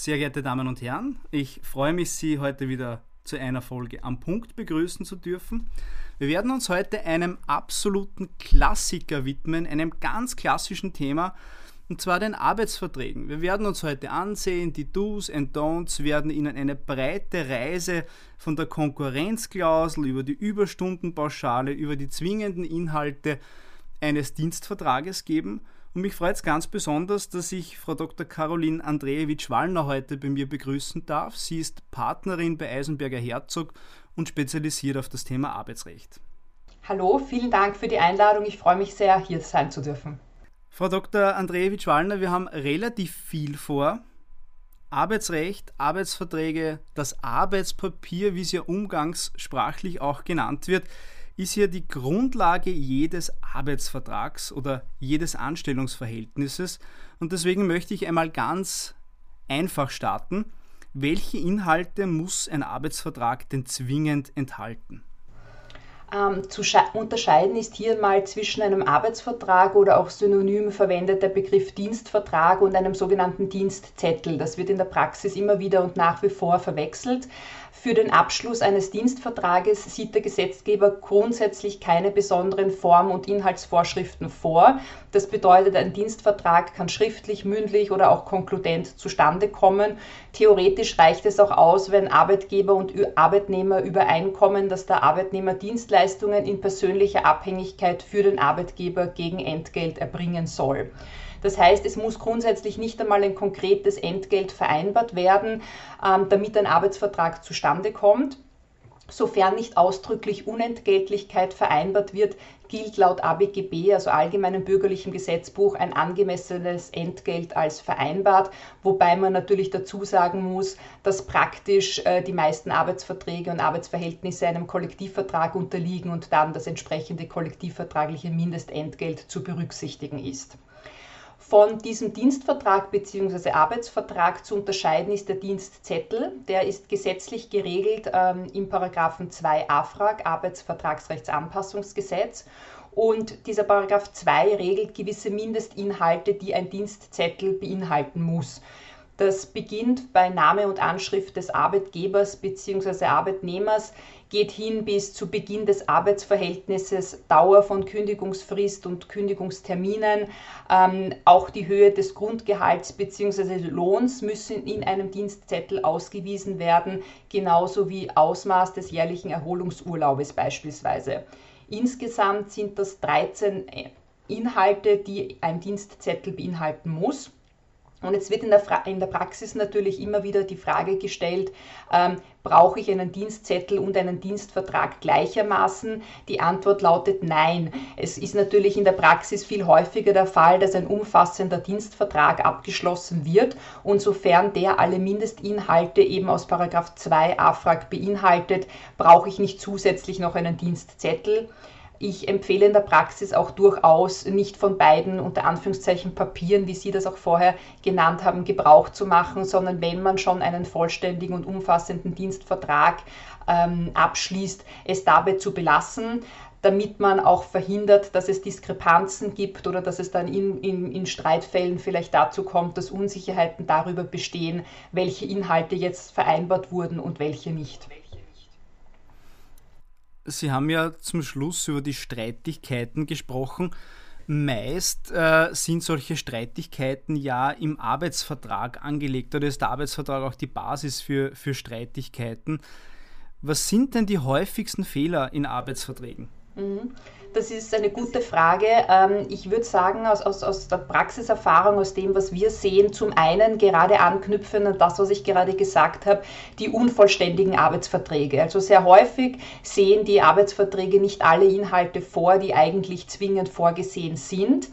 Sehr geehrte Damen und Herren, ich freue mich, Sie heute wieder zu einer Folge am Punkt begrüßen zu dürfen. Wir werden uns heute einem absoluten Klassiker widmen, einem ganz klassischen Thema, und zwar den Arbeitsverträgen. Wir werden uns heute ansehen, die Do's and Don'ts werden Ihnen eine breite Reise von der Konkurrenzklausel über die Überstundenpauschale, über die zwingenden Inhalte eines Dienstvertrages geben. Und mich freut es ganz besonders, dass ich Frau Dr. Caroline Andrejewitsch-Wallner heute bei mir begrüßen darf. Sie ist Partnerin bei Eisenberger Herzog und spezialisiert auf das Thema Arbeitsrecht. Hallo, vielen Dank für die Einladung. Ich freue mich sehr, hier sein zu dürfen. Frau Dr. Andrejewitsch-Wallner, wir haben relativ viel vor. Arbeitsrecht, Arbeitsverträge, das Arbeitspapier, wie es ja umgangssprachlich auch genannt wird, ist ja die Grundlage jedes Arbeitsvertrags oder jedes Anstellungsverhältnisses. Und deswegen möchte ich einmal ganz einfach starten. Welche Inhalte muss ein Arbeitsvertrag denn zwingend enthalten? Ähm, zu unterscheiden ist hier mal zwischen einem Arbeitsvertrag oder auch synonym verwendet der Begriff Dienstvertrag und einem sogenannten Dienstzettel. Das wird in der Praxis immer wieder und nach wie vor verwechselt. Für den Abschluss eines Dienstvertrages sieht der Gesetzgeber grundsätzlich keine besonderen Form- und Inhaltsvorschriften vor. Das bedeutet, ein Dienstvertrag kann schriftlich, mündlich oder auch konkludent zustande kommen. Theoretisch reicht es auch aus, wenn Arbeitgeber und Arbeitnehmer übereinkommen, dass der Arbeitnehmer Dienstleistungen in persönlicher Abhängigkeit für den Arbeitgeber gegen Entgelt erbringen soll. Das heißt, es muss grundsätzlich nicht einmal ein konkretes Entgelt vereinbart werden, ähm, damit ein Arbeitsvertrag zustande kommt. Sofern nicht ausdrücklich Unentgeltlichkeit vereinbart wird, gilt laut ABGB, also Allgemeinen Bürgerlichen Gesetzbuch, ein angemessenes Entgelt als vereinbart, wobei man natürlich dazu sagen muss, dass praktisch äh, die meisten Arbeitsverträge und Arbeitsverhältnisse einem Kollektivvertrag unterliegen und dann das entsprechende kollektivvertragliche Mindestentgelt zu berücksichtigen ist. Von diesem Dienstvertrag bzw. Arbeitsvertrag zu unterscheiden ist der Dienstzettel. Der ist gesetzlich geregelt ähm, im Paragraphen 2 AFRAG, Arbeitsvertragsrechtsanpassungsgesetz. Und dieser Paragraph 2 regelt gewisse Mindestinhalte, die ein Dienstzettel beinhalten muss. Das beginnt bei Name und Anschrift des Arbeitgebers bzw. Arbeitnehmers, geht hin bis zu Beginn des Arbeitsverhältnisses, Dauer von Kündigungsfrist und Kündigungsterminen. Ähm, auch die Höhe des Grundgehalts bzw. Lohns müssen in einem Dienstzettel ausgewiesen werden, genauso wie Ausmaß des jährlichen Erholungsurlaubes beispielsweise. Insgesamt sind das 13 Inhalte, die ein Dienstzettel beinhalten muss. Und jetzt wird in der, in der, Praxis natürlich immer wieder die Frage gestellt, ähm, brauche ich einen Dienstzettel und einen Dienstvertrag gleichermaßen? Die Antwort lautet nein. Es ist natürlich in der Praxis viel häufiger der Fall, dass ein umfassender Dienstvertrag abgeschlossen wird und sofern der alle Mindestinhalte eben aus 2 AFRAG beinhaltet, brauche ich nicht zusätzlich noch einen Dienstzettel. Ich empfehle in der Praxis auch durchaus nicht von beiden unter Anführungszeichen Papieren, wie Sie das auch vorher genannt haben, Gebrauch zu machen, sondern wenn man schon einen vollständigen und umfassenden Dienstvertrag ähm, abschließt, es dabei zu belassen damit man auch verhindert, dass es Diskrepanzen gibt oder dass es dann in, in, in, Streitfällen vielleicht dazu kommt, dass Unsicherheiten darüber bestehen, welche Inhalte jetzt vereinbart wurden und welche nicht. Sie haben ja zum Schluss über die Streitigkeiten gesprochen. Meist äh, sind solche Streitigkeiten ja im Arbeitsvertrag angelegt oder ist der Arbeitsvertrag auch die Basis für, für Streitigkeiten. Was sind denn die häufigsten Fehler in Arbeitsverträgen? Mhm. Das ist eine gute Frage. Ähm, ich würde sagen, aus, aus, aus der Praxiserfahrung, aus dem, was wir sehen, zum einen gerade anknüpfen an das, was ich gerade gesagt habe, die unvollständigen Arbeitsverträge. Also sehr häufig sehen die Arbeitsverträge nicht alle Inhalte vor, die eigentlich zwingend vorgesehen sind.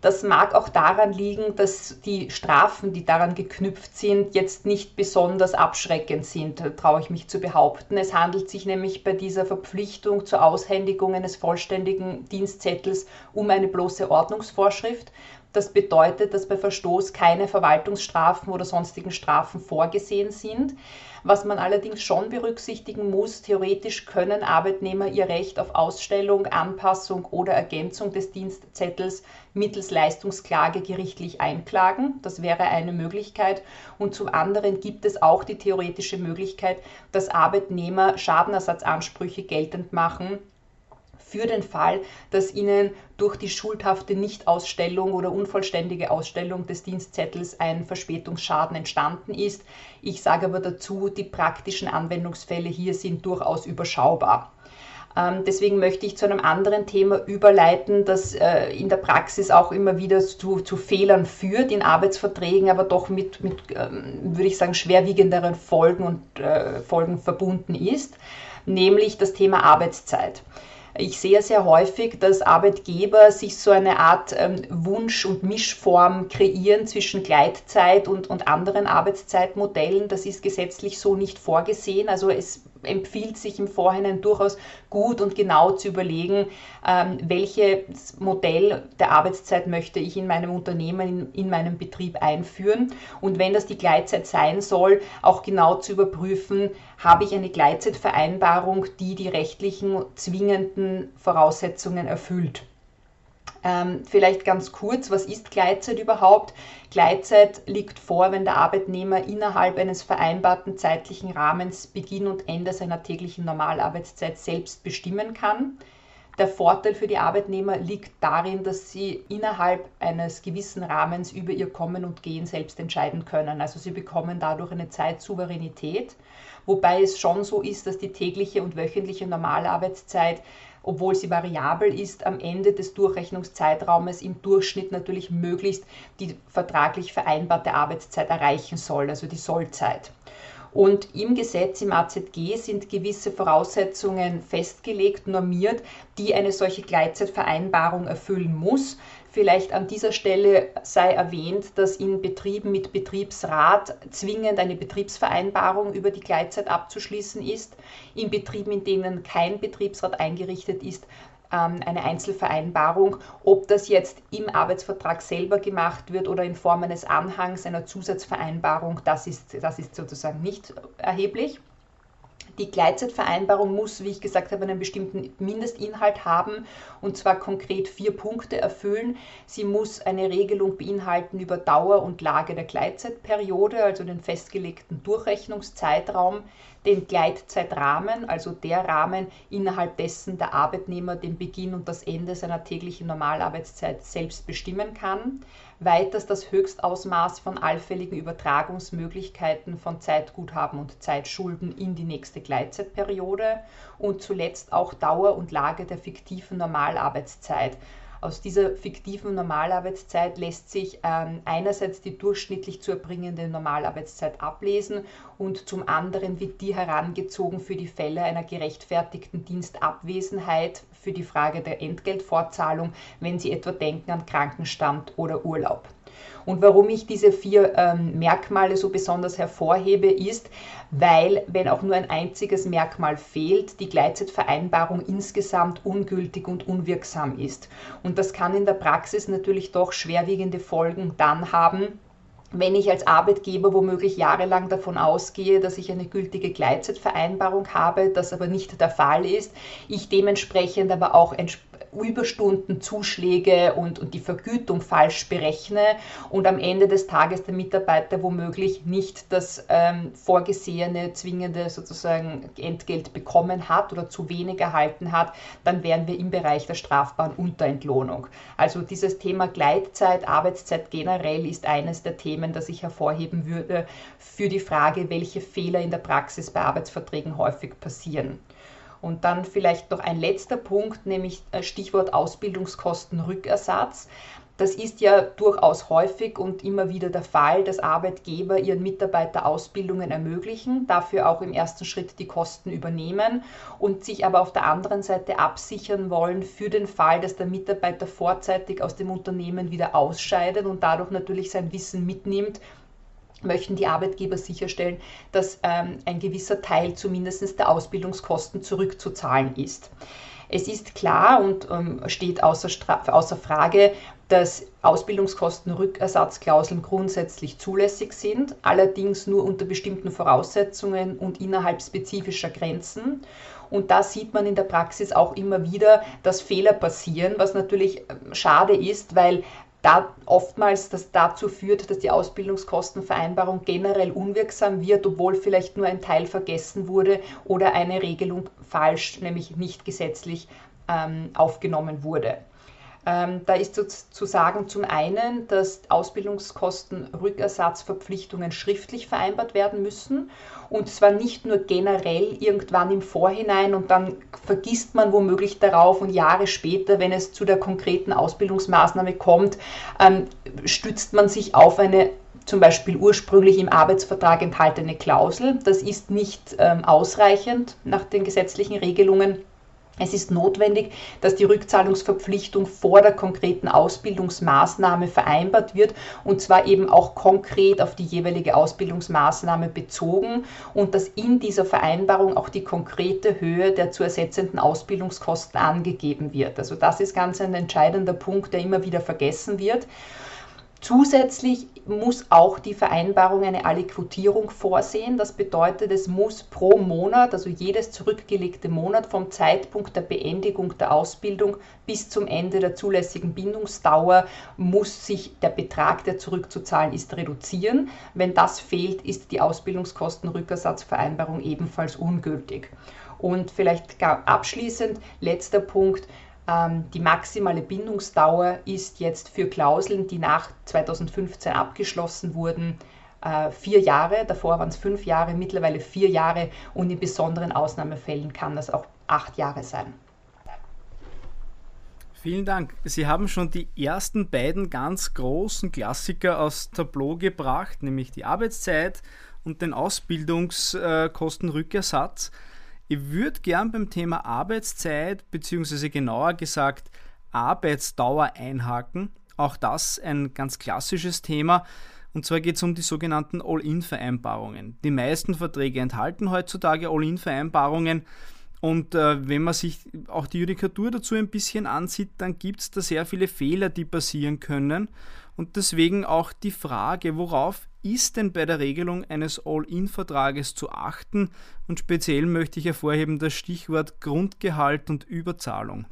Das mag auch daran liegen, dass die Strafen, die daran geknüpft sind, jetzt nicht besonders abschreckend sind, traue ich mich zu behaupten. Es handelt sich nämlich bei dieser Verpflichtung zur Aushändigung eines vollständigen Dienstzettels um eine bloße Ordnungsvorschrift. Das bedeutet, dass bei Verstoß keine Verwaltungsstrafen oder sonstigen Strafen vorgesehen sind. Was man allerdings schon berücksichtigen muss, theoretisch können Arbeitnehmer ihr Recht auf Ausstellung, Anpassung oder Ergänzung des Dienstzettels mittels Leistungsklage gerichtlich einklagen. Das wäre eine Möglichkeit. Und zum anderen gibt es auch die theoretische Möglichkeit, dass Arbeitnehmer Schadenersatzansprüche geltend machen für den Fall, dass Ihnen durch die schuldhafte Nichtausstellung oder unvollständige Ausstellung des Dienstzettels ein Verspätungsschaden entstanden ist. Ich sage aber dazu, die praktischen Anwendungsfälle hier sind durchaus überschaubar. Ähm, deswegen möchte ich zu einem anderen Thema überleiten, das äh, in der Praxis auch immer wieder zu, zu Fehlern führt, in Arbeitsverträgen, aber doch mit, mit ähm, würde ich sagen, schwerwiegenderen Folgen und äh, Folgen verbunden ist, nämlich das Thema Arbeitszeit. Ich sehe sehr häufig, dass Arbeitgeber sich so eine Art ähm, Wunsch- und Mischform kreieren zwischen Gleitzeit und, und anderen Arbeitszeitmodellen. Das ist gesetzlich so nicht vorgesehen. Also es empfiehlt sich im Vorhinein durchaus gut und genau zu überlegen, ähm, welches Modell der Arbeitszeit möchte ich in meinem Unternehmen, in, in meinem Betrieb einführen. Und wenn das die Gleitzeit sein soll, auch genau zu überprüfen, habe ich eine Gleitzeitvereinbarung, die die rechtlichen zwingenden Voraussetzungen erfüllt. Ähm, vielleicht ganz kurz, was ist Gleitzeit überhaupt? Gleitzeit liegt vor, wenn der Arbeitnehmer innerhalb eines vereinbarten zeitlichen Rahmens Beginn und Ende seiner täglichen Normalarbeitszeit selbst bestimmen kann. Der Vorteil für die Arbeitnehmer liegt darin, dass sie innerhalb eines gewissen Rahmens über ihr Kommen und Gehen selbst entscheiden können. Also sie bekommen dadurch eine Zeitsouveränität, wobei es schon so ist, dass die tägliche und wöchentliche Normalarbeitszeit obwohl sie variabel ist, am Ende des Durchrechnungszeitraumes im Durchschnitt natürlich möglichst die vertraglich vereinbarte Arbeitszeit erreichen soll, also die Sollzeit. Und im Gesetz, im AZG, sind gewisse Voraussetzungen festgelegt, normiert, die eine solche Gleitzeitvereinbarung erfüllen muss. Vielleicht an dieser Stelle sei erwähnt, dass in Betrieben mit Betriebsrat zwingend eine Betriebsvereinbarung über die Gleitzeit abzuschließen ist. In Betrieben, in denen kein Betriebsrat eingerichtet ist, ähm, eine Einzelvereinbarung. Ob das jetzt im Arbeitsvertrag selber gemacht wird oder in Form eines Anhangs einer Zusatzvereinbarung, das ist, das ist sozusagen nicht erheblich. Die Gleitzeitvereinbarung muss, wie ich gesagt habe, einen bestimmten Mindestinhalt haben und zwar konkret vier Punkte erfüllen. Sie muss eine Regelung beinhalten über Dauer und Lage der Gleitzeitperiode, also den festgelegten Durchrechnungszeitraum, den Gleitzeitrahmen, also der Rahmen, innerhalb dessen der Arbeitnehmer den Beginn und das Ende seiner täglichen Normalarbeitszeit selbst bestimmen kann weiters das Höchstausmaß von allfälligen Übertragungsmöglichkeiten von Zeitguthaben und Zeitschulden in die nächste Gleitzeitperiode und zuletzt auch Dauer und Lage der fiktiven Normalarbeitszeit. Aus dieser fiktiven Normalarbeitszeit lässt sich ähm, einerseits die durchschnittlich zu erbringende Normalarbeitszeit ablesen und zum anderen wird die herangezogen für die Fälle einer gerechtfertigten Dienstabwesenheit für die Frage der Entgeltfortzahlung, wenn Sie etwa denken an Krankenstand oder Urlaub. Und warum ich diese vier ähm, Merkmale so besonders hervorhebe, ist, weil, wenn auch nur ein einziges Merkmal fehlt, die Gleitzeitvereinbarung insgesamt ungültig und unwirksam ist. Und das kann in der Praxis natürlich doch schwerwiegende Folgen dann haben, wenn ich als Arbeitgeber womöglich jahrelang davon ausgehe, dass ich eine gültige Gleitzeitvereinbarung habe, das aber nicht der Fall ist, ich dementsprechend aber auch Überstundenzuschläge und, und die Vergütung falsch berechne und am Ende des Tages der Mitarbeiter womöglich nicht das ähm, vorgesehene, zwingende sozusagen Entgelt bekommen hat oder zu wenig erhalten hat, dann wären wir im Bereich der strafbaren Unterentlohnung. Also dieses Thema Gleitzeit, Arbeitszeit generell ist eines der Themen, das ich hervorheben würde für die Frage, welche Fehler in der Praxis bei Arbeitsverträgen häufig passieren. Und dann vielleicht noch ein letzter Punkt, nämlich äh, Stichwort Ausbildungskostenrückersatz. Das ist ja durchaus häufig und immer wieder der Fall, dass Arbeitgeber ihren Mitarbeiter Ausbildungen ermöglichen, dafür auch im ersten Schritt die Kosten übernehmen und sich aber auf der anderen Seite absichern wollen für den Fall, dass der Mitarbeiter vorzeitig aus dem Unternehmen wieder ausscheidet und dadurch natürlich sein Wissen mitnimmt möchten die Arbeitgeber sicherstellen, dass ähm, ein gewisser Teil zumindest der Ausbildungskosten zurückzuzahlen ist. Es ist klar und ähm, steht außer, außer, Frage, dass Ausbildungskostenrückersatzklauseln grundsätzlich zulässig sind, allerdings nur unter bestimmten Voraussetzungen und innerhalb spezifischer Grenzen. Und da sieht man in der Praxis auch immer wieder, dass Fehler passieren, was natürlich ähm, schade ist, weil da oftmals das dazu führt, dass die Ausbildungskostenvereinbarung generell unwirksam wird, obwohl vielleicht nur ein Teil vergessen wurde oder eine Regelung falsch, nämlich nicht gesetzlich ähm, aufgenommen wurde. Ähm, da ist zu sagen zum einen, dass Ausbildungskostenrückersatzverpflichtungen schriftlich vereinbart werden müssen und zwar nicht nur generell irgendwann im Vorhinein und dann vergisst man womöglich darauf und Jahre später, wenn es zu der konkreten Ausbildungsmaßnahme kommt, ähm, stützt man sich auf eine zum Beispiel ursprünglich im Arbeitsvertrag enthaltene Klausel. Das ist nicht ähm, ausreichend nach den gesetzlichen Regelungen. Es ist notwendig, dass die Rückzahlungsverpflichtung vor der konkreten Ausbildungsmaßnahme vereinbart wird und zwar eben auch konkret auf die jeweilige Ausbildungsmaßnahme bezogen und dass in dieser Vereinbarung auch die konkrete Höhe der zu ersetzenden Ausbildungskosten angegeben wird. Also das ist ganz ein entscheidender Punkt, der immer wieder vergessen wird. Zusätzlich muss auch die Vereinbarung eine Aliquotierung vorsehen. Das bedeutet, es muss pro Monat, also jedes zurückgelegte Monat vom Zeitpunkt der Beendigung der Ausbildung bis zum Ende der zulässigen Bindungsdauer, muss sich der Betrag, der zurückzuzahlen ist, reduzieren. Wenn das fehlt, ist die Ausbildungskostenrückersatzvereinbarung ebenfalls ungültig. Und vielleicht abschließend, letzter Punkt, die maximale Bindungsdauer ist jetzt für Klauseln, die nach 2015 abgeschlossen wurden, äh, vier Jahre. Davor waren es fünf Jahre, mittlerweile vier Jahre und in besonderen Ausnahmefällen kann das auch acht Jahre sein. Vielen Dank. Sie haben schon die ersten beiden ganz großen Klassiker aus Tableau gebracht, nämlich die Arbeitszeit und den Ausbildungskostenrückersatz. Ich würde gern beim Thema Arbeitszeit, beziehungsweise genauer gesagt Arbeitsdauer einhaken. Auch das ein ganz klassisches Thema. Und zwar geht es um die sogenannten All-In-Vereinbarungen. Die meisten Verträge enthalten heutzutage All-In-Vereinbarungen. Und äh, wenn man sich auch die Judikatur dazu ein bisschen ansieht, dann gibt es da sehr viele Fehler, die passieren können. Und deswegen auch die Frage, worauf ist denn bei der Regelung eines All-In-Vertrages zu achten? Und speziell möchte ich hervorheben das Stichwort Grundgehalt und Überzahlung.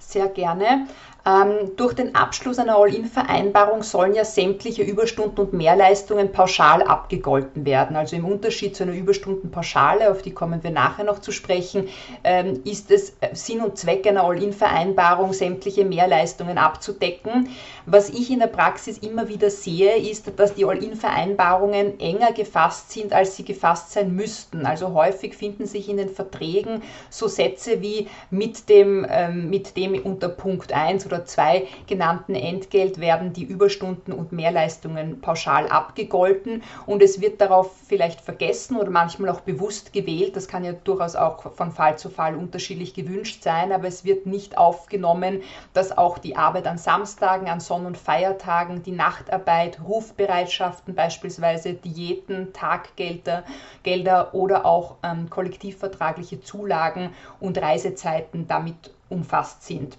Sehr gerne. Ähm, durch den Abschluss einer All-In-Vereinbarung sollen ja sämtliche Überstunden und Mehrleistungen pauschal abgegolten werden. Also im Unterschied zu einer Überstundenpauschale, auf die kommen wir nachher noch zu sprechen, ähm, ist es Sinn und Zweck einer All-In-Vereinbarung, sämtliche Mehrleistungen abzudecken. Was ich in der Praxis immer wieder sehe, ist, dass die All-In-Vereinbarungen enger gefasst sind, als sie gefasst sein müssten. Also häufig finden sich in den Verträgen so Sätze wie mit dem, ähm, mit dem unter Punkt 1 oder zwei genannten Entgelt werden die Überstunden und Mehrleistungen pauschal abgegolten und es wird darauf vielleicht vergessen oder manchmal auch bewusst gewählt. Das kann ja durchaus auch von Fall zu Fall unterschiedlich gewünscht sein, aber es wird nicht aufgenommen, dass auch die Arbeit an Samstagen, an Sonn- und Feiertagen, die Nachtarbeit, Rufbereitschaften beispielsweise, Diäten, Taggelder Gelder oder auch ähm, kollektivvertragliche Zulagen und Reisezeiten damit umfasst sind.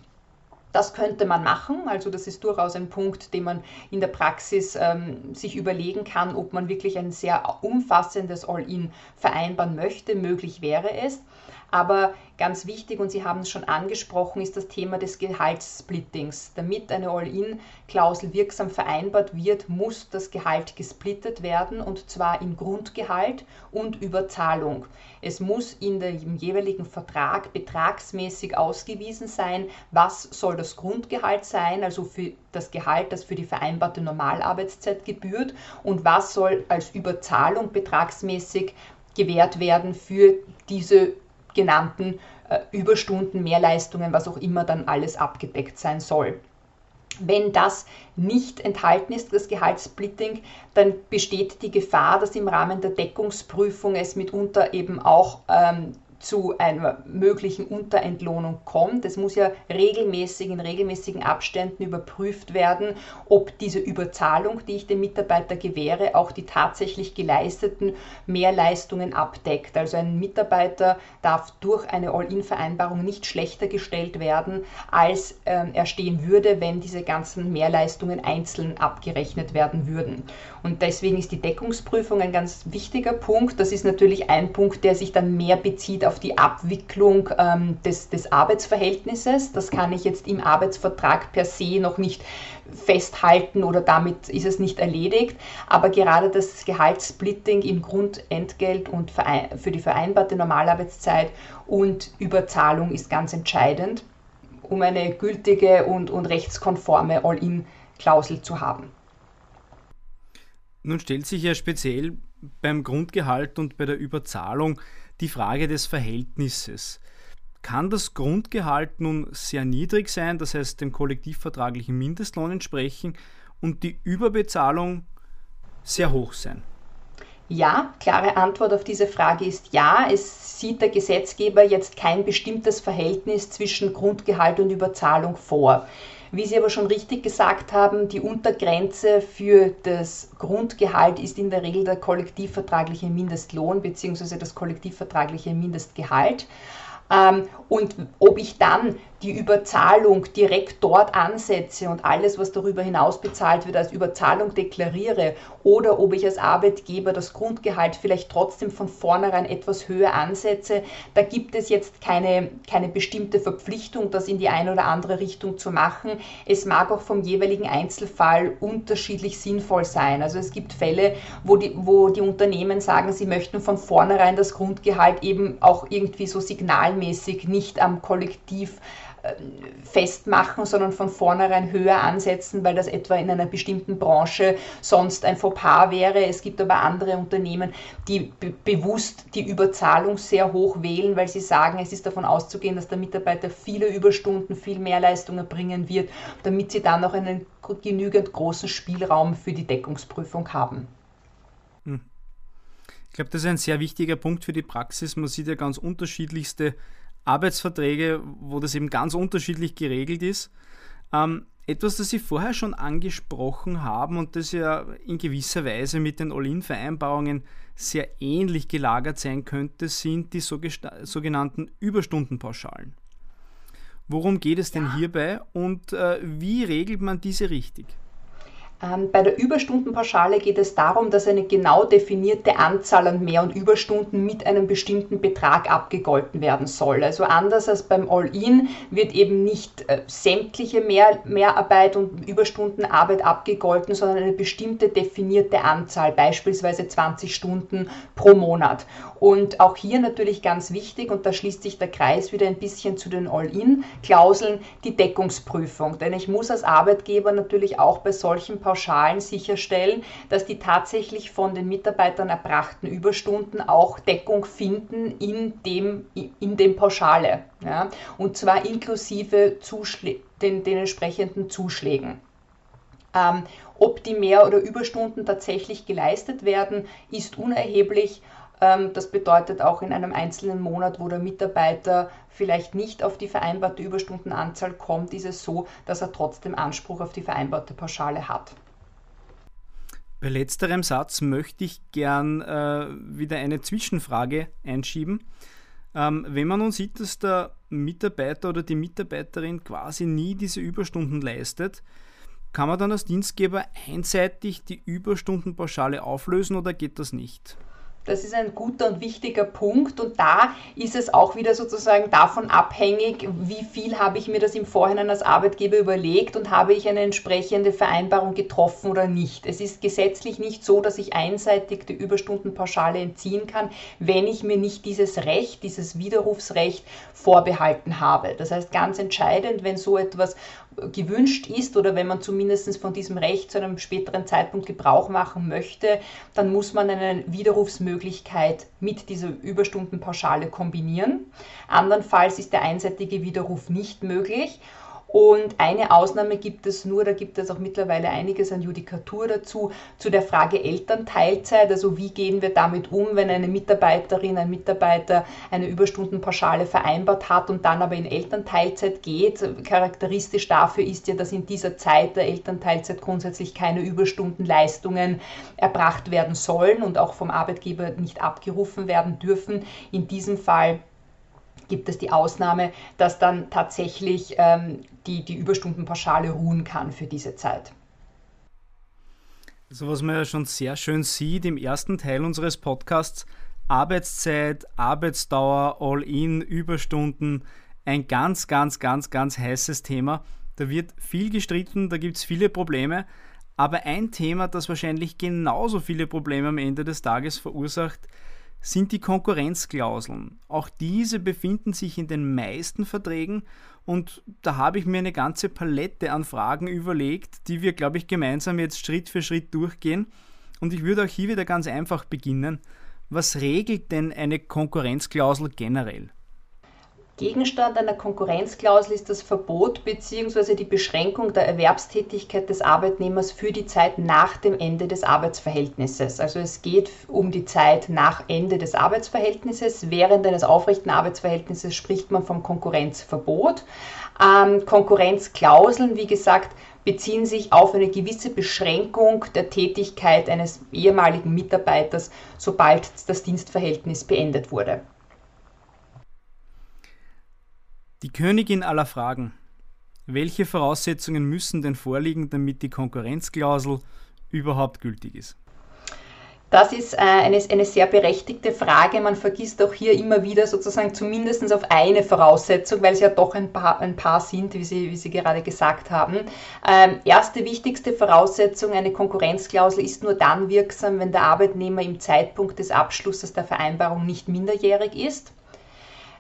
Das könnte man machen, also das ist durchaus ein Punkt, den man in der Praxis ähm, sich überlegen kann, ob man wirklich ein sehr umfassendes All-In vereinbaren möchte. Möglich wäre es. Aber ganz wichtig, und Sie haben es schon angesprochen, ist das Thema des Gehaltssplittings. Damit eine All-In-Klausel wirksam vereinbart wird, muss das Gehalt gesplittet werden, und zwar in Grundgehalt und Überzahlung. Es muss in dem jeweiligen Vertrag betragsmäßig ausgewiesen sein, was soll das Grundgehalt sein, also für das Gehalt, das für die vereinbarte Normalarbeitszeit gebührt, und was soll als Überzahlung betragsmäßig gewährt werden für diese genannten äh, Überstunden, Mehrleistungen, was auch immer dann alles abgedeckt sein soll. Wenn das nicht enthalten ist, das Gehaltssplitting, dann besteht die Gefahr, dass im Rahmen der Deckungsprüfung es mitunter eben auch ähm, zu einer möglichen Unterentlohnung kommt. Es muss ja regelmäßig in regelmäßigen Abständen überprüft werden, ob diese Überzahlung, die ich dem Mitarbeiter gewähre, auch die tatsächlich geleisteten Mehrleistungen abdeckt. Also ein Mitarbeiter darf durch eine All-in-Vereinbarung nicht schlechter gestellt werden, als äh, er stehen würde, wenn diese ganzen Mehrleistungen einzeln abgerechnet werden würden. Und deswegen ist die Deckungsprüfung ein ganz wichtiger Punkt. Das ist natürlich ein Punkt, der sich dann mehr bezieht auf die Abwicklung ähm, des, des Arbeitsverhältnisses. Das kann ich jetzt im Arbeitsvertrag per se noch nicht festhalten oder damit ist es nicht erledigt. Aber gerade das Gehaltssplitting im Grundentgelt und für die vereinbarte Normalarbeitszeit und Überzahlung ist ganz entscheidend, um eine gültige und, und rechtskonforme All-in-Klausel zu haben. Nun stellt sich ja speziell beim Grundgehalt und bei der Überzahlung die Frage des Verhältnisses. Kann das Grundgehalt nun sehr niedrig sein, das heißt dem kollektivvertraglichen Mindestlohn entsprechen, und die Überbezahlung sehr hoch sein? Ja, klare Antwort auf diese Frage ist ja. Es sieht der Gesetzgeber jetzt kein bestimmtes Verhältnis zwischen Grundgehalt und Überzahlung vor. Wie Sie aber schon richtig gesagt haben, die Untergrenze für das Grundgehalt ist in der Regel der kollektivvertragliche Mindestlohn bzw. das kollektivvertragliche Mindestgehalt. Ähm, und ob ich dann die Überzahlung direkt dort ansetze und alles, was darüber hinaus bezahlt wird, als Überzahlung deklariere oder ob ich als Arbeitgeber das Grundgehalt vielleicht trotzdem von vornherein etwas höher ansetze, da gibt es jetzt keine, keine bestimmte Verpflichtung, das in die eine oder andere Richtung zu machen. Es mag auch vom jeweiligen Einzelfall unterschiedlich sinnvoll sein. Also es gibt Fälle, wo die, wo die Unternehmen sagen, sie möchten von vornherein das Grundgehalt eben auch irgendwie so signalmäßig nicht am Kollektiv festmachen, sondern von vornherein höher ansetzen, weil das etwa in einer bestimmten Branche sonst ein Fauxpas wäre. Es gibt aber andere Unternehmen, die be bewusst die Überzahlung sehr hoch wählen, weil sie sagen, es ist davon auszugehen, dass der Mitarbeiter viele Überstunden, viel mehr Leistungen bringen wird, damit sie dann noch einen genügend großen Spielraum für die Deckungsprüfung haben. Hm. Ich glaube, das ist ein sehr wichtiger Punkt für die Praxis. Man sieht ja ganz unterschiedlichste Arbeitsverträge, wo das eben ganz unterschiedlich geregelt ist. Ähm, etwas, das Sie vorher schon angesprochen haben und das ja in gewisser Weise mit den All-In-Vereinbarungen sehr ähnlich gelagert sein könnte, sind die sogenannten Überstundenpauschalen. Worum geht es denn hierbei und äh, wie regelt man diese richtig? Ähm, bei der Überstundenpauschale geht es darum, dass eine genau definierte Anzahl an Mehr- und Überstunden mit einem bestimmten Betrag abgegolten werden soll. Also anders als beim All-In wird eben nicht äh, sämtliche Mehr Mehrarbeit und Überstundenarbeit abgegolten, sondern eine bestimmte definierte Anzahl, beispielsweise 20 Stunden pro Monat. Und auch hier natürlich ganz wichtig, und da schließt sich der Kreis wieder ein bisschen zu den All-In-Klauseln, die Deckungsprüfung. Denn ich muss als Arbeitgeber natürlich auch bei solchen Pauschalen sicherstellen, dass die tatsächlich von den Mitarbeitern erbrachten Überstunden auch Deckung finden in dem, in dem Pauschale. Ja? Und zwar inklusive Zuschlä den, den entsprechenden Zuschlägen. Ähm, ob die Mehr- oder Überstunden tatsächlich geleistet werden, ist unerheblich. Ähm, das bedeutet auch in einem einzelnen Monat, wo der Mitarbeiter vielleicht nicht auf die vereinbarte Überstundenanzahl kommt, ist es so, dass er trotzdem Anspruch auf die vereinbarte Pauschale hat. Bei letzterem Satz möchte ich gern äh, wieder eine Zwischenfrage einschieben. Ähm, wenn man nun sieht, dass der Mitarbeiter oder die Mitarbeiterin quasi nie diese Überstunden leistet, kann man dann als Dienstgeber einseitig die Überstundenpauschale auflösen oder geht das nicht? Das ist ein guter und wichtiger Punkt und da ist es auch wieder sozusagen davon abhängig, wie viel habe ich mir das im Vorhinein als Arbeitgeber überlegt und habe ich eine entsprechende Vereinbarung getroffen oder nicht. Es ist gesetzlich nicht so, dass ich einseitig die Überstundenpauschale entziehen kann, wenn ich mir nicht dieses Recht, dieses Widerrufsrecht vorbehalten habe. Das heißt ganz entscheidend, wenn so etwas gewünscht ist oder wenn man zumindest von diesem Recht zu einem späteren Zeitpunkt Gebrauch machen möchte, dann muss man eine Widerrufsmöglichkeit mit dieser Überstundenpauschale kombinieren. Andernfalls ist der einseitige Widerruf nicht möglich. Und eine Ausnahme gibt es nur, da gibt es auch mittlerweile einiges an Judikatur dazu, zu der Frage Elternteilzeit. Also wie gehen wir damit um, wenn eine Mitarbeiterin, ein Mitarbeiter eine Überstundenpauschale vereinbart hat und dann aber in Elternteilzeit geht. Charakteristisch dafür ist ja, dass in dieser Zeit der Elternteilzeit grundsätzlich keine Überstundenleistungen erbracht werden sollen und auch vom Arbeitgeber nicht abgerufen werden dürfen. In diesem Fall gibt es die Ausnahme, dass dann tatsächlich ähm, die, die Überstundenpauschale ruhen kann für diese Zeit. Also was man ja schon sehr schön sieht im ersten Teil unseres Podcasts, Arbeitszeit, Arbeitsdauer, All-in, Überstunden, ein ganz, ganz, ganz, ganz heißes Thema. Da wird viel gestritten, da gibt es viele Probleme. Aber ein Thema, das wahrscheinlich genauso viele Probleme am Ende des Tages verursacht, sind die Konkurrenzklauseln. Auch diese befinden sich in den meisten Verträgen und da habe ich mir eine ganze Palette an Fragen überlegt, die wir, glaube ich, gemeinsam jetzt Schritt für Schritt durchgehen. Und ich würde auch hier wieder ganz einfach beginnen. Was regelt denn eine Konkurrenzklausel generell? Gegenstand einer Konkurrenzklausel ist das Verbot bzw. die Beschränkung der Erwerbstätigkeit des Arbeitnehmers für die Zeit nach dem Ende des Arbeitsverhältnisses. Also es geht um die Zeit nach Ende des Arbeitsverhältnisses. Während eines aufrechten Arbeitsverhältnisses spricht man vom Konkurrenzverbot. Ähm, Konkurrenzklauseln, wie gesagt, beziehen sich auf eine gewisse Beschränkung der Tätigkeit eines ehemaligen Mitarbeiters, sobald das Dienstverhältnis beendet wurde. Die Königin aller Fragen. Welche Voraussetzungen müssen denn vorliegen, damit die Konkurrenzklausel überhaupt gültig ist? Das ist äh, eine, eine sehr berechtigte Frage. Man vergisst auch hier immer wieder sozusagen zumindest auf eine Voraussetzung, weil es ja doch ein paar, ein paar sind, wie Sie, wie Sie gerade gesagt haben. Ähm, erste wichtigste Voraussetzung, eine Konkurrenzklausel ist nur dann wirksam, wenn der Arbeitnehmer im Zeitpunkt des Abschlusses der Vereinbarung nicht minderjährig ist.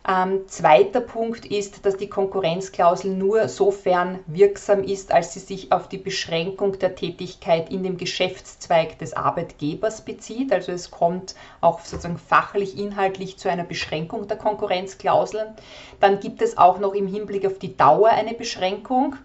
Ähm, zweiter Punkt ist, dass die Konkurrenzklausel nur sofern wirksam ist, als sie sich auf die Beschränkung der Tätigkeit in dem Geschäftszweig des Arbeitgebers bezieht. Also es kommt auch sozusagen fachlich, inhaltlich zu einer Beschränkung der Konkurrenzklausel. Dann gibt es auch noch im Hinblick auf die Dauer eine Beschränkung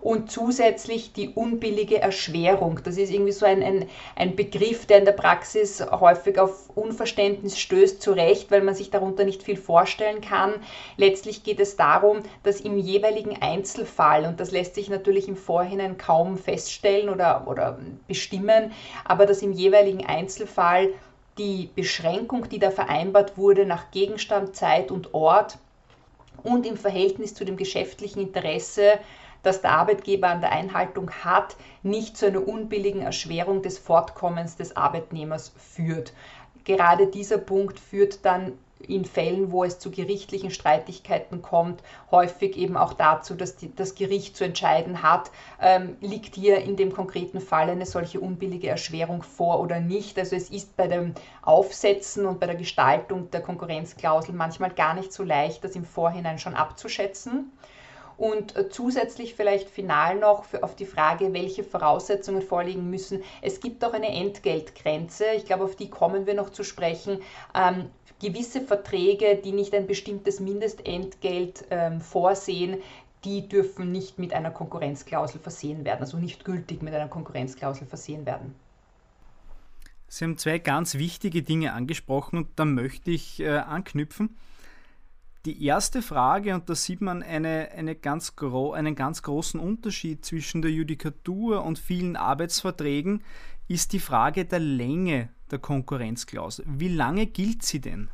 und zusätzlich die unbillige Erschwerung. Das ist irgendwie so ein, ein, ein Begriff, der in der Praxis häufig auf Unverständnis stößt, zu Recht, weil man sich darunter nicht viel vorstellen kann. Letztlich geht es darum, dass im jeweiligen Einzelfall, und das lässt sich natürlich im Vorhinein kaum feststellen oder, oder bestimmen, aber dass im jeweiligen Einzelfall die Beschränkung, die da vereinbart wurde, nach Gegenstand, Zeit und Ort und im Verhältnis zu dem geschäftlichen Interesse das der Arbeitgeber an der Einhaltung hat, nicht zu einer unbilligen Erschwerung des Fortkommens des Arbeitnehmers führt. Gerade dieser Punkt führt dann in Fällen, wo es zu gerichtlichen Streitigkeiten kommt, häufig eben auch dazu, dass die, das Gericht zu entscheiden hat, ähm, liegt hier in dem konkreten Fall eine solche unbillige Erschwerung vor oder nicht. Also es ist bei dem Aufsetzen und bei der Gestaltung der Konkurrenzklausel manchmal gar nicht so leicht, das im Vorhinein schon abzuschätzen. Und äh, zusätzlich vielleicht final noch für, auf die Frage, welche Voraussetzungen vorliegen müssen. Es gibt auch eine Entgeltgrenze. Ich glaube, auf die kommen wir noch zu sprechen. Ähm, gewisse Verträge, die nicht ein bestimmtes Mindestentgelt ähm, vorsehen, die dürfen nicht mit einer Konkurrenzklausel versehen werden, also nicht gültig mit einer Konkurrenzklausel versehen werden. Sie haben zwei ganz wichtige Dinge angesprochen und da möchte ich äh, anknüpfen. Die erste Frage, und da sieht man eine, eine ganz einen ganz großen Unterschied zwischen der Judikatur und vielen Arbeitsverträgen, ist die Frage der Länge der Konkurrenzklausel. Wie lange gilt sie denn?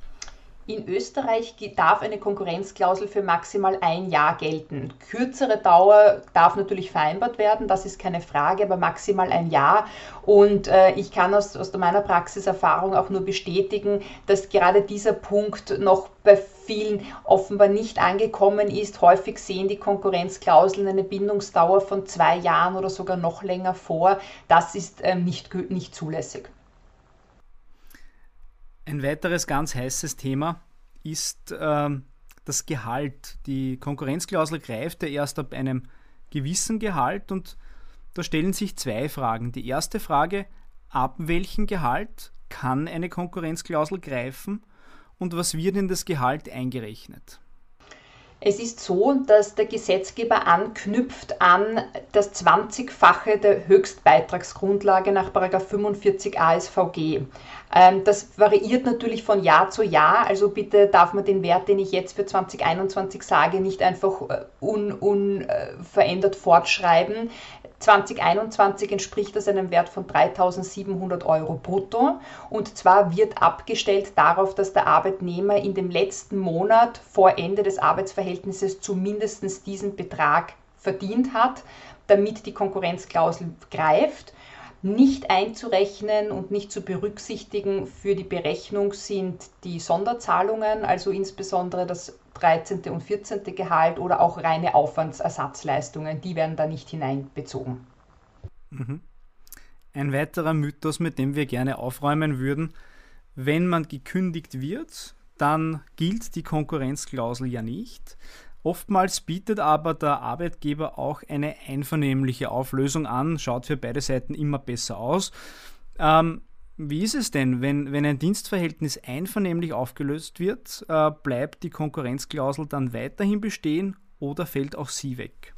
In Österreich darf eine Konkurrenzklausel für maximal ein Jahr gelten. Kürzere Dauer darf natürlich vereinbart werden, das ist keine Frage, aber maximal ein Jahr. Und äh, ich kann aus, aus meiner Praxiserfahrung auch nur bestätigen, dass gerade dieser Punkt noch bei vielen offenbar nicht angekommen ist. Häufig sehen die Konkurrenzklauseln eine Bindungsdauer von zwei Jahren oder sogar noch länger vor. Das ist ähm, nicht, nicht zulässig. Ein weiteres ganz heißes Thema ist ähm, das Gehalt. Die Konkurrenzklausel greift ja erst ab einem gewissen Gehalt und da stellen sich zwei Fragen. Die erste Frage, ab welchem Gehalt kann eine Konkurrenzklausel greifen und was wird in das Gehalt eingerechnet? Es ist so, dass der Gesetzgeber anknüpft an das 20-fache der Höchstbeitragsgrundlage nach 45 ASVG. Ähm, das variiert natürlich von Jahr zu Jahr, also bitte darf man den Wert, den ich jetzt für 2021 sage, nicht einfach äh, unverändert un, äh, fortschreiben. 2021 entspricht das einem Wert von 3.700 Euro brutto. Und zwar wird abgestellt darauf, dass der Arbeitnehmer in dem letzten Monat vor Ende des Arbeitsverhältnisses zumindest diesen Betrag verdient hat, damit die Konkurrenzklausel greift. Nicht einzurechnen und nicht zu berücksichtigen für die Berechnung sind die Sonderzahlungen, also insbesondere das 13. und 14. Gehalt oder auch reine Aufwandsersatzleistungen, die werden da nicht hineinbezogen. Mhm. Ein weiterer Mythos, mit dem wir gerne aufräumen würden, wenn man gekündigt wird, dann gilt die Konkurrenzklausel ja nicht. Oftmals bietet aber der Arbeitgeber auch eine einvernehmliche Auflösung an, schaut für beide Seiten immer besser aus. Ähm, wie ist es denn, wenn, wenn ein Dienstverhältnis einvernehmlich aufgelöst wird, äh, bleibt die Konkurrenzklausel dann weiterhin bestehen oder fällt auch sie weg?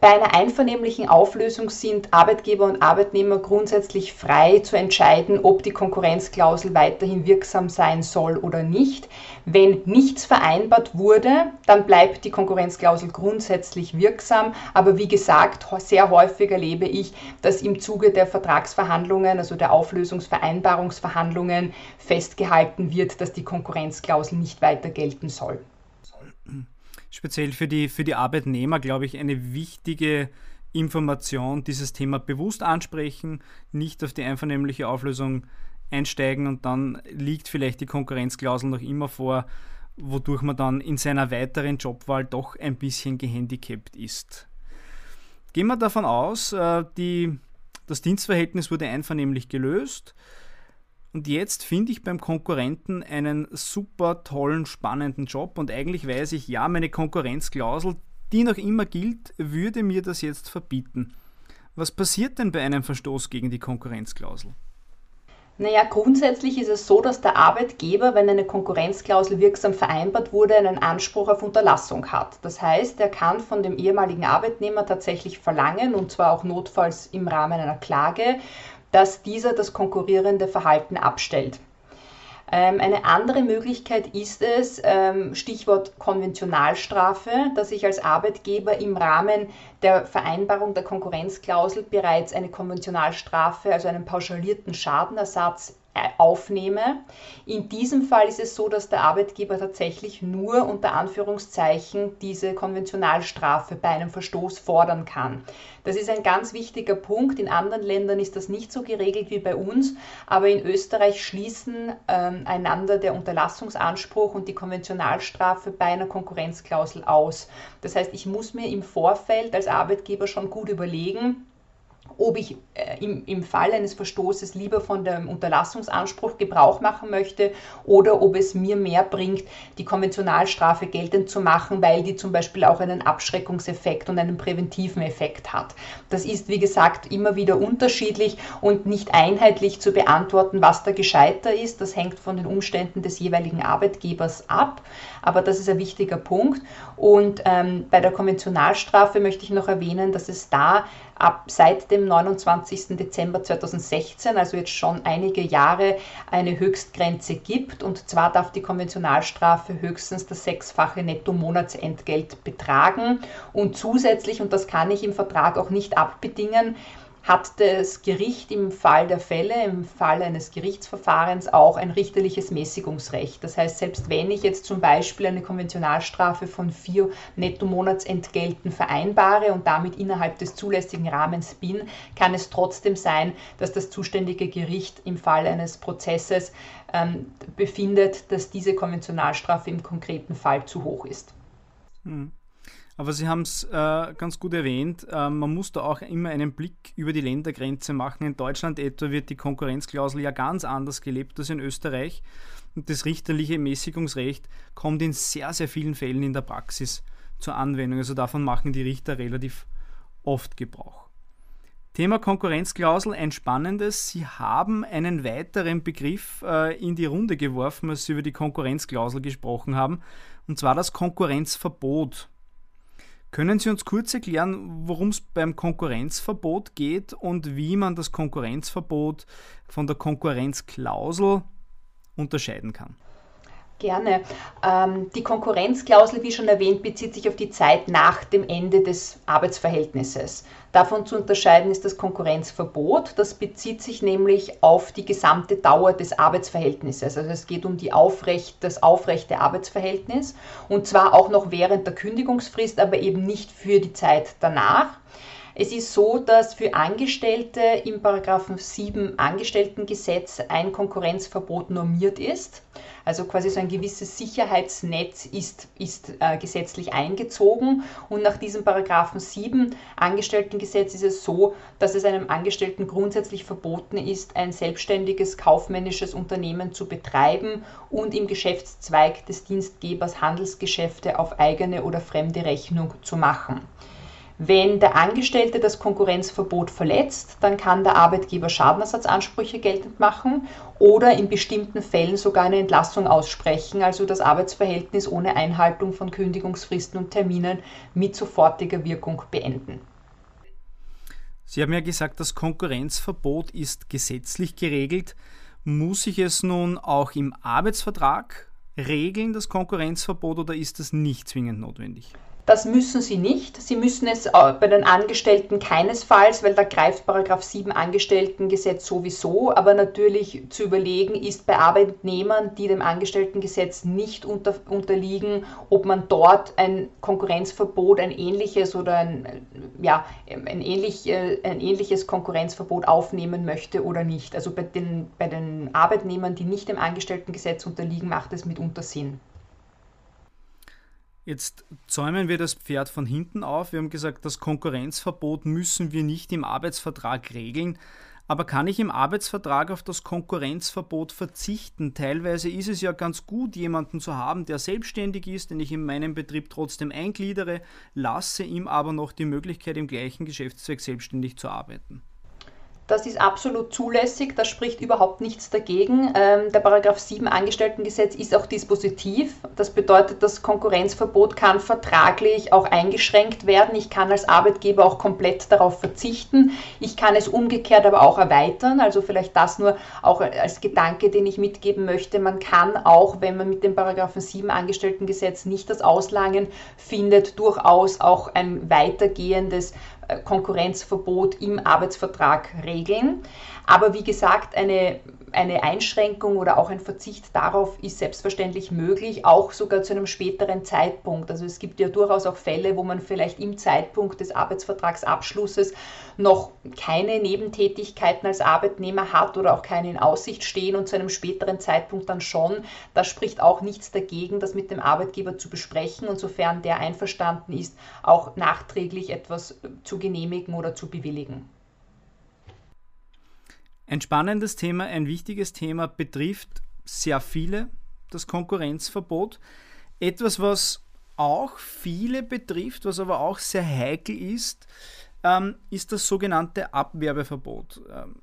Bei einer einvernehmlichen Auflösung sind Arbeitgeber und Arbeitnehmer grundsätzlich frei zu entscheiden, ob die Konkurrenzklausel weiterhin wirksam sein soll oder nicht. Wenn nichts vereinbart wurde, dann bleibt die Konkurrenzklausel grundsätzlich wirksam. Aber wie gesagt, sehr häufig erlebe ich, dass im Zuge der Vertragsverhandlungen, also der Auflösungsvereinbarungsverhandlungen, festgehalten wird, dass die Konkurrenzklausel nicht weiter gelten soll speziell für die, für die Arbeitnehmer, glaube ich, eine wichtige Information, dieses Thema bewusst ansprechen, nicht auf die einvernehmliche Auflösung einsteigen und dann liegt vielleicht die Konkurrenzklausel noch immer vor, wodurch man dann in seiner weiteren Jobwahl doch ein bisschen gehandicapt ist. Gehen wir davon aus, äh, die, das Dienstverhältnis wurde einvernehmlich gelöst. Und jetzt finde ich beim Konkurrenten einen super tollen, spannenden Job und eigentlich weiß ich, ja, meine Konkurrenzklausel, die noch immer gilt, würde mir das jetzt verbieten. Was passiert denn bei einem Verstoß gegen die Konkurrenzklausel? Naja, grundsätzlich ist es so, dass der Arbeitgeber, wenn eine Konkurrenzklausel wirksam vereinbart wurde, einen Anspruch auf Unterlassung hat. Das heißt, er kann von dem ehemaligen Arbeitnehmer tatsächlich verlangen, und zwar auch notfalls im Rahmen einer Klage, dass dieser das konkurrierende Verhalten abstellt. Ähm, eine andere Möglichkeit ist es, ähm, Stichwort Konventionalstrafe, dass ich als Arbeitgeber im Rahmen der Vereinbarung der Konkurrenzklausel bereits eine Konventionalstrafe, also einen pauschalierten Schadenersatz aufnehme. In diesem Fall ist es so, dass der Arbeitgeber tatsächlich nur unter Anführungszeichen diese Konventionalstrafe bei einem Verstoß fordern kann. Das ist ein ganz wichtiger Punkt. In anderen Ländern ist das nicht so geregelt wie bei uns, aber in Österreich schließen ähm, einander der Unterlassungsanspruch und die Konventionalstrafe bei einer Konkurrenzklausel aus. Das heißt, ich muss mir im Vorfeld als Arbeitgeber schon gut überlegen, ob ich äh, im, im Fall eines Verstoßes lieber von dem Unterlassungsanspruch Gebrauch machen möchte oder ob es mir mehr bringt, die Konventionalstrafe geltend zu machen, weil die zum Beispiel auch einen Abschreckungseffekt und einen präventiven Effekt hat. Das ist, wie gesagt, immer wieder unterschiedlich und nicht einheitlich zu beantworten, was da gescheiter ist. Das hängt von den Umständen des jeweiligen Arbeitgebers ab, aber das ist ein wichtiger Punkt. Und ähm, bei der Konventionalstrafe möchte ich noch erwähnen, dass es da ab seit dem 29. Dezember 2016, also jetzt schon einige Jahre, eine Höchstgrenze gibt. Und zwar darf die Konventionalstrafe höchstens das sechsfache Netto-Monatsentgelt betragen. Und zusätzlich, und das kann ich im Vertrag auch nicht abbedingen, hat das Gericht im Fall der Fälle, im Fall eines Gerichtsverfahrens auch ein richterliches Mäßigungsrecht. Das heißt, selbst wenn ich jetzt zum Beispiel eine Konventionalstrafe von vier Netto-Monatsentgelten vereinbare und damit innerhalb des zulässigen Rahmens bin, kann es trotzdem sein, dass das zuständige Gericht im Fall eines Prozesses ähm, befindet, dass diese Konventionalstrafe im konkreten Fall zu hoch ist. Hm. Aber Sie haben es äh, ganz gut erwähnt, äh, man muss da auch immer einen Blick über die Ländergrenze machen. In Deutschland etwa wird die Konkurrenzklausel ja ganz anders gelebt als in Österreich. Und das richterliche Mäßigungsrecht kommt in sehr, sehr vielen Fällen in der Praxis zur Anwendung. Also davon machen die Richter relativ oft Gebrauch. Thema Konkurrenzklausel, ein spannendes. Sie haben einen weiteren Begriff äh, in die Runde geworfen, als Sie über die Konkurrenzklausel gesprochen haben. und zwar das Konkurrenzverbot. Können Sie uns kurz erklären, worum es beim Konkurrenzverbot geht und wie man das Konkurrenzverbot von der Konkurrenzklausel unterscheiden kann? Gerne. Ähm, die Konkurrenzklausel, wie schon erwähnt, bezieht sich auf die Zeit nach dem Ende des Arbeitsverhältnisses. Davon zu unterscheiden ist das Konkurrenzverbot. Das bezieht sich nämlich auf die gesamte Dauer des Arbeitsverhältnisses. Also es geht um die Aufrecht, das aufrechte Arbeitsverhältnis und zwar auch noch während der Kündigungsfrist, aber eben nicht für die Zeit danach. Es ist so, dass für Angestellte im Paragraphen 7 Angestelltengesetz ein Konkurrenzverbot normiert ist. Also quasi so ein gewisses Sicherheitsnetz ist, ist äh, gesetzlich eingezogen. Und nach diesem Paragraphen 7 Angestelltengesetz ist es so, dass es einem Angestellten grundsätzlich verboten ist, ein selbstständiges kaufmännisches Unternehmen zu betreiben und im Geschäftszweig des Dienstgebers Handelsgeschäfte auf eigene oder fremde Rechnung zu machen. Wenn der Angestellte das Konkurrenzverbot verletzt, dann kann der Arbeitgeber Schadenersatzansprüche geltend machen oder in bestimmten Fällen sogar eine Entlassung aussprechen, also das Arbeitsverhältnis ohne Einhaltung von Kündigungsfristen und Terminen mit sofortiger Wirkung beenden. Sie haben ja gesagt, das Konkurrenzverbot ist gesetzlich geregelt. Muss ich es nun auch im Arbeitsvertrag regeln, das Konkurrenzverbot, oder ist das nicht zwingend notwendig? Das müssen sie nicht. Sie müssen es bei den Angestellten keinesfalls, weil da greift Paragraph 7 Angestelltengesetz sowieso. Aber natürlich zu überlegen ist bei Arbeitnehmern, die dem Angestelltengesetz nicht unter, unterliegen, ob man dort ein Konkurrenzverbot, ein ähnliches oder ein, ja, ein, ähnlich, äh, ein ähnliches Konkurrenzverbot aufnehmen möchte oder nicht. Also bei den, bei den Arbeitnehmern, die nicht dem Angestelltengesetz unterliegen, macht es mitunter Sinn. Jetzt zäumen wir das Pferd von hinten auf. Wir haben gesagt, das Konkurrenzverbot müssen wir nicht im Arbeitsvertrag regeln. Aber kann ich im Arbeitsvertrag auf das Konkurrenzverbot verzichten? Teilweise ist es ja ganz gut, jemanden zu haben, der selbstständig ist, den ich in meinem Betrieb trotzdem eingliedere, lasse ihm aber noch die Möglichkeit, im gleichen Geschäftszweck selbstständig zu arbeiten. Das ist absolut zulässig, da spricht überhaupt nichts dagegen. Ähm, der Paragraph 7 Angestelltengesetz ist auch dispositiv. Das bedeutet, das Konkurrenzverbot kann vertraglich auch eingeschränkt werden. Ich kann als Arbeitgeber auch komplett darauf verzichten. Ich kann es umgekehrt aber auch erweitern. Also vielleicht das nur auch als Gedanke, den ich mitgeben möchte. Man kann auch, wenn man mit dem Paragraphen 7 Angestelltengesetz nicht das Auslangen findet, durchaus auch ein weitergehendes Konkurrenzverbot im Arbeitsvertrag regeln. Aber wie gesagt, eine, eine Einschränkung oder auch ein Verzicht darauf ist selbstverständlich möglich, auch sogar zu einem späteren Zeitpunkt. Also es gibt ja durchaus auch Fälle, wo man vielleicht im Zeitpunkt des Arbeitsvertragsabschlusses noch keine Nebentätigkeiten als Arbeitnehmer hat oder auch keine in Aussicht stehen und zu einem späteren Zeitpunkt dann schon. Da spricht auch nichts dagegen, das mit dem Arbeitgeber zu besprechen und sofern der einverstanden ist, auch nachträglich etwas zu genehmigen oder zu bewilligen. Ein spannendes Thema, ein wichtiges Thema betrifft sehr viele, das Konkurrenzverbot. Etwas, was auch viele betrifft, was aber auch sehr heikel ist, ähm, ist das sogenannte Abwerbeverbot. Ähm,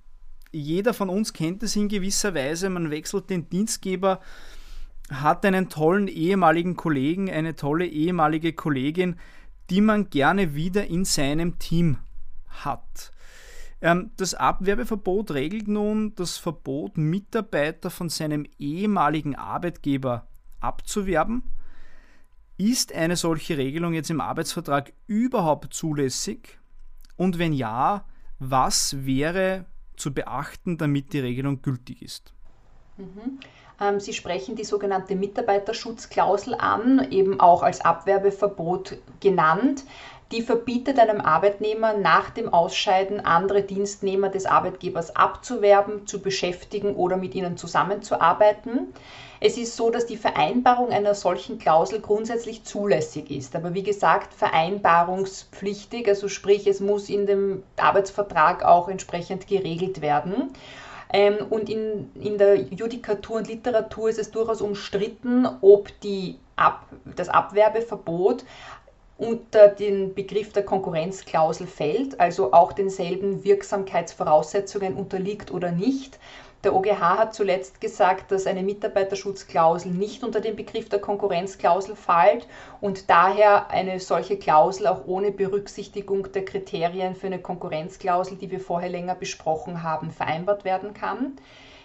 jeder von uns kennt es in gewisser Weise, man wechselt den Dienstgeber, hat einen tollen ehemaligen Kollegen, eine tolle ehemalige Kollegin, die man gerne wieder in seinem Team hat. Ähm, das Abwerbeverbot regelt nun das Verbot, Mitarbeiter von seinem ehemaligen Arbeitgeber abzuwerben. Ist eine solche Regelung jetzt im Arbeitsvertrag überhaupt zulässig? Und wenn ja, was wäre zu beachten, damit die Regelung gültig ist? Mhm. Ähm, Sie sprechen die sogenannte Mitarbeiterschutzklausel an, eben auch als Abwerbeverbot genannt die verbietet einem Arbeitnehmer nach dem Ausscheiden andere Dienstnehmer des Arbeitgebers abzuwerben, zu beschäftigen oder mit ihnen zusammenzuarbeiten. Es ist so, dass die Vereinbarung einer solchen Klausel grundsätzlich zulässig ist, aber wie gesagt vereinbarungspflichtig, also sprich es muss in dem Arbeitsvertrag auch entsprechend geregelt werden. Ähm, und in, in der Judikatur und Literatur ist es durchaus umstritten, ob die Ab, das Abwerbeverbot unter den Begriff der Konkurrenzklausel fällt, also auch denselben Wirksamkeitsvoraussetzungen unterliegt oder nicht. Der OGH hat zuletzt gesagt, dass eine Mitarbeiterschutzklausel nicht unter den Begriff der Konkurrenzklausel fällt und daher eine solche Klausel auch ohne Berücksichtigung der Kriterien für eine Konkurrenzklausel, die wir vorher länger besprochen haben, vereinbart werden kann.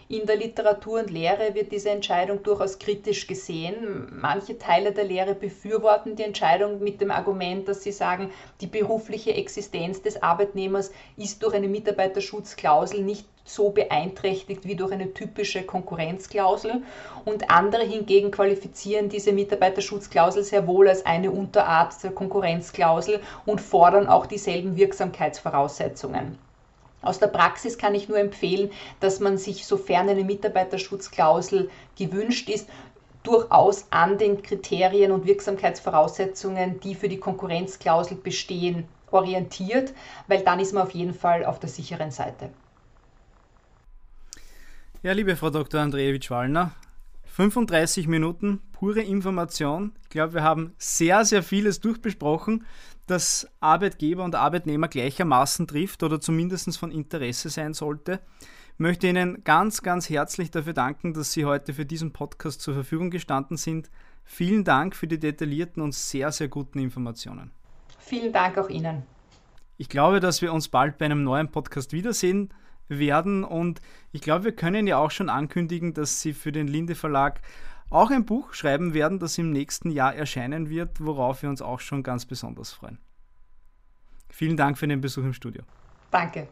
In der Literatur und Lehre wird diese Entscheidung durchaus kritisch gesehen. Manche Teile der Lehre befürworten die Entscheidung mit dem Argument, dass sie sagen, die berufliche Existenz des Arbeitnehmers ist durch eine Mitarbeiterschutzklausel nicht so beeinträchtigt wie durch eine typische Konkurrenzklausel. Und andere hingegen qualifizieren diese Mitarbeiterschutzklausel sehr wohl als eine Unterart der Konkurrenzklausel und fordern auch dieselben Wirksamkeitsvoraussetzungen. Aus der Praxis kann ich nur empfehlen, dass man sich, sofern eine Mitarbeiterschutzklausel gewünscht ist, durchaus an den Kriterien und Wirksamkeitsvoraussetzungen, die für die Konkurrenzklausel bestehen, orientiert, weil dann ist man auf jeden Fall auf der sicheren Seite. Ja, liebe Frau Dr. Andrejewitsch-Wallner, 35 Minuten pure Information. Ich glaube, wir haben sehr, sehr vieles durchbesprochen das Arbeitgeber und Arbeitnehmer gleichermaßen trifft oder zumindest von Interesse sein sollte. Ich möchte Ihnen ganz, ganz herzlich dafür danken, dass Sie heute für diesen Podcast zur Verfügung gestanden sind. Vielen Dank für die detaillierten und sehr, sehr guten Informationen. Vielen Dank auch Ihnen. Ich glaube, dass wir uns bald bei einem neuen Podcast wiedersehen werden und ich glaube, wir können ja auch schon ankündigen, dass Sie für den Linde Verlag auch ein Buch schreiben werden, das im nächsten Jahr erscheinen wird, worauf wir uns auch schon ganz besonders freuen. Vielen Dank für den Besuch im Studio. Danke.